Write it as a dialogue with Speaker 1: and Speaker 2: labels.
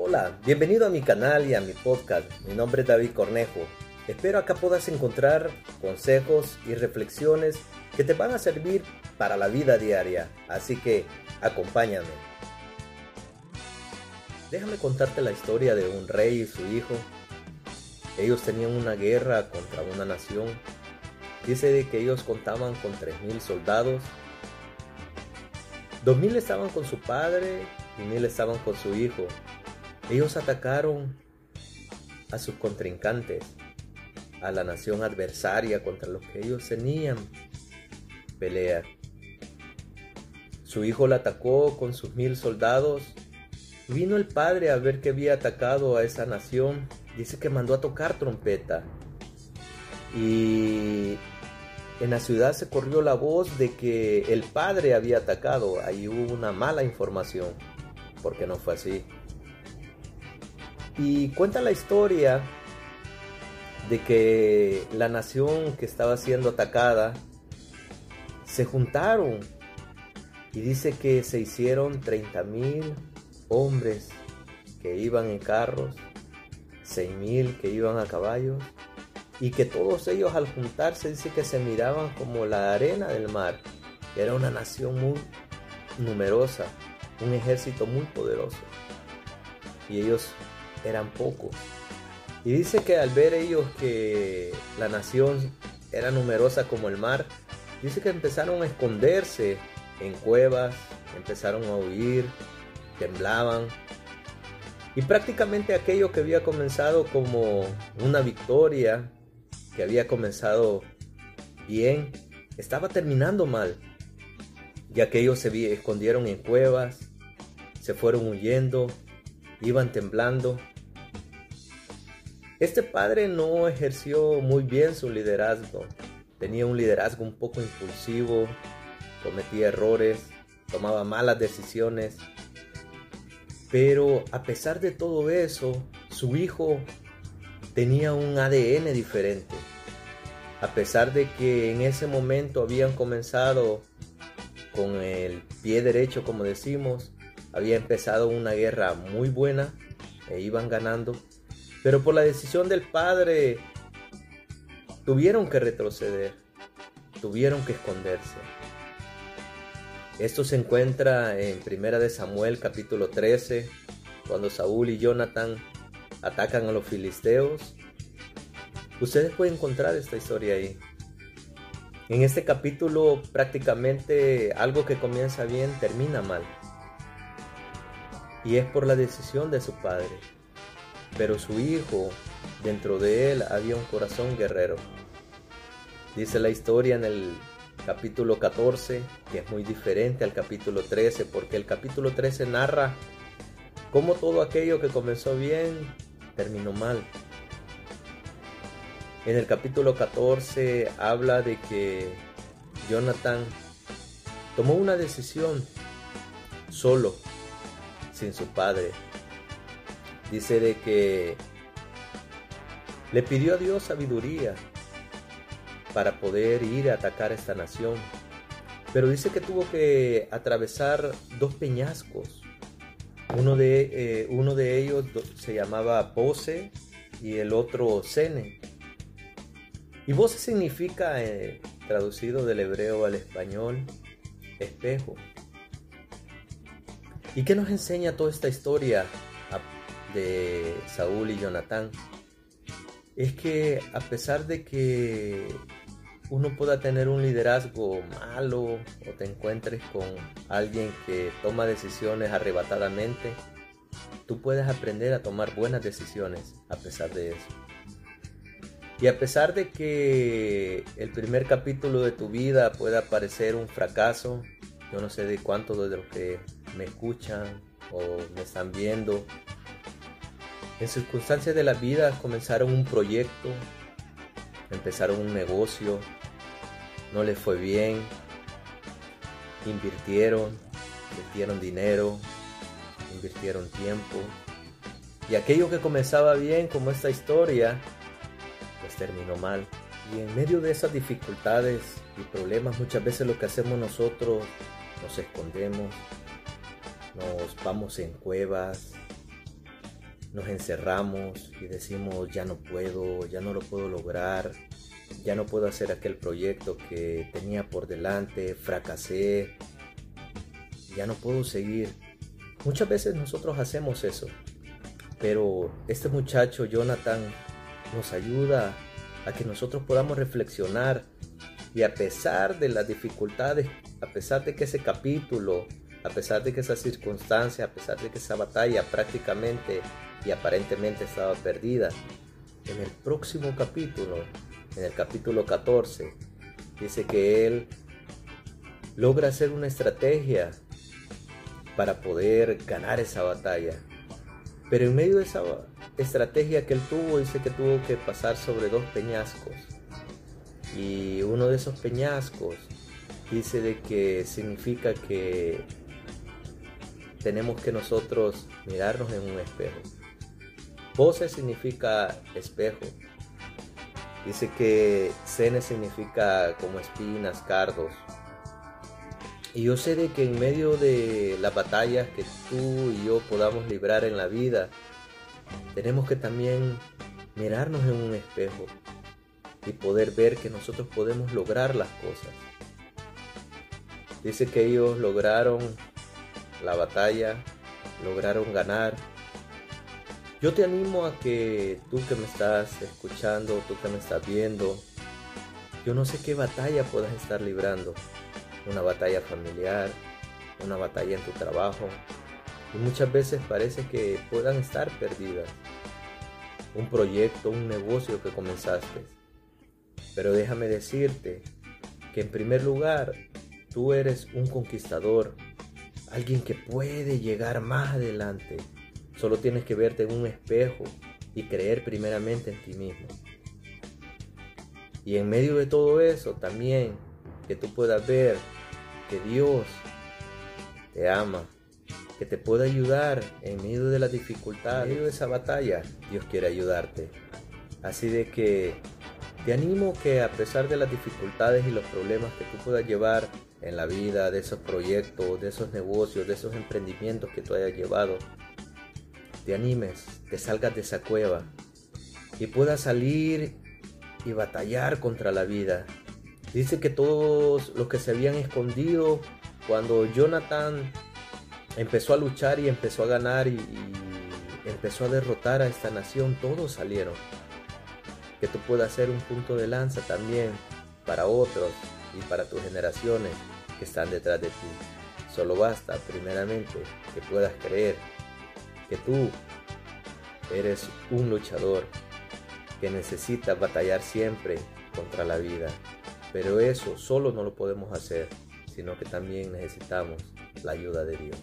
Speaker 1: Hola, bienvenido a mi canal y a mi podcast. Mi nombre es David Cornejo. Espero acá puedas encontrar consejos y reflexiones que te van a servir para la vida diaria. Así que acompáñame. Déjame contarte la historia de un rey y su hijo. Ellos tenían una guerra contra una nación. Dice de que ellos contaban con 3.000 soldados. 2.000 estaban con su padre y 1.000 estaban con su hijo. Ellos atacaron a sus contrincantes, a la nación adversaria contra los que ellos tenían pelea. Su hijo la atacó con sus mil soldados. Vino el padre a ver que había atacado a esa nación. Dice que mandó a tocar trompeta. Y en la ciudad se corrió la voz de que el padre había atacado. Ahí hubo una mala información, porque no fue así. Y cuenta la historia de que la nación que estaba siendo atacada se juntaron y dice que se hicieron 30 mil hombres que iban en carros, 6 mil que iban a caballos y que todos ellos al juntarse dice que se miraban como la arena del mar. Era una nación muy numerosa, un ejército muy poderoso. Y ellos eran pocos. Y dice que al ver ellos que la nación era numerosa como el mar, dice que empezaron a esconderse en cuevas, empezaron a huir, temblaban. Y prácticamente aquello que había comenzado como una victoria, que había comenzado bien, estaba terminando mal. Y aquellos se escondieron en cuevas, se fueron huyendo, iban temblando. Este padre no ejerció muy bien su liderazgo. Tenía un liderazgo un poco impulsivo, cometía errores, tomaba malas decisiones. Pero a pesar de todo eso, su hijo tenía un ADN diferente. A pesar de que en ese momento habían comenzado con el pie derecho, como decimos, había empezado una guerra muy buena e iban ganando, pero por la decisión del padre tuvieron que retroceder, tuvieron que esconderse. Esto se encuentra en Primera de Samuel capítulo 13, cuando Saúl y Jonathan atacan a los filisteos. Ustedes pueden encontrar esta historia ahí. En este capítulo prácticamente algo que comienza bien termina mal y es por la decisión de su padre. Pero su hijo, dentro de él había un corazón guerrero. Dice la historia en el capítulo 14, que es muy diferente al capítulo 13, porque el capítulo 13 narra cómo todo aquello que comenzó bien terminó mal. En el capítulo 14 habla de que Jonathan tomó una decisión solo sin su padre. Dice de que le pidió a Dios sabiduría para poder ir a atacar a esta nación. Pero dice que tuvo que atravesar dos peñascos. Uno de, eh, uno de ellos se llamaba Bose y el otro Sene. Y Bose significa, eh, traducido del hebreo al español, espejo. ¿Y qué nos enseña toda esta historia de Saúl y Jonatán? Es que a pesar de que uno pueda tener un liderazgo malo o te encuentres con alguien que toma decisiones arrebatadamente, tú puedes aprender a tomar buenas decisiones a pesar de eso. Y a pesar de que el primer capítulo de tu vida pueda parecer un fracaso, yo no sé de cuántos de los que me escuchan o me están viendo. En circunstancias de la vida comenzaron un proyecto, empezaron un negocio, no les fue bien, invirtieron, invirtieron dinero, invirtieron tiempo. Y aquello que comenzaba bien, como esta historia, pues terminó mal. Y en medio de esas dificultades y problemas, muchas veces lo que hacemos nosotros nos escondemos, nos vamos en cuevas, nos encerramos y decimos ya no puedo, ya no lo puedo lograr, ya no puedo hacer aquel proyecto que tenía por delante, fracasé, ya no puedo seguir. Muchas veces nosotros hacemos eso, pero este muchacho Jonathan nos ayuda a que nosotros podamos reflexionar y a pesar de las dificultades, a pesar de que ese capítulo, a pesar de que esa circunstancia, a pesar de que esa batalla prácticamente y aparentemente estaba perdida, en el próximo capítulo, en el capítulo 14, dice que él logra hacer una estrategia para poder ganar esa batalla. Pero en medio de esa estrategia que él tuvo, dice que tuvo que pasar sobre dos peñascos. Y uno de esos peñascos dice de que significa que tenemos que nosotros mirarnos en un espejo. Pose significa espejo. Dice que cene significa como espinas, cardos. Y yo sé de que en medio de las batallas que tú y yo podamos librar en la vida, tenemos que también mirarnos en un espejo y poder ver que nosotros podemos lograr las cosas. Dice que ellos lograron la batalla, lograron ganar. Yo te animo a que tú que me estás escuchando, tú que me estás viendo, yo no sé qué batalla puedas estar librando. Una batalla familiar, una batalla en tu trabajo. Y muchas veces parece que puedan estar perdidas. Un proyecto, un negocio que comenzaste. Pero déjame decirte que en primer lugar tú eres un conquistador, alguien que puede llegar más adelante. Solo tienes que verte en un espejo y creer primeramente en ti mismo. Y en medio de todo eso también que tú puedas ver que Dios te ama, que te pueda ayudar en medio de la dificultad, en medio de esa batalla, Dios quiere ayudarte. Así de que te animo que a pesar de las dificultades y los problemas que tú puedas llevar en la vida, de esos proyectos, de esos negocios, de esos emprendimientos que tú hayas llevado, te animes, te salgas de esa cueva y puedas salir y batallar contra la vida. Dice que todos los que se habían escondido cuando Jonathan empezó a luchar y empezó a ganar y, empezó a derrotar a esta nación, todos salieron que tú puedas ser un punto de lanza también para otros y para tus generaciones que están detrás de ti. Solo basta, primeramente, que puedas creer que tú eres un luchador que necesita batallar siempre contra la vida. Pero eso solo no lo podemos hacer, sino que también necesitamos la ayuda de Dios.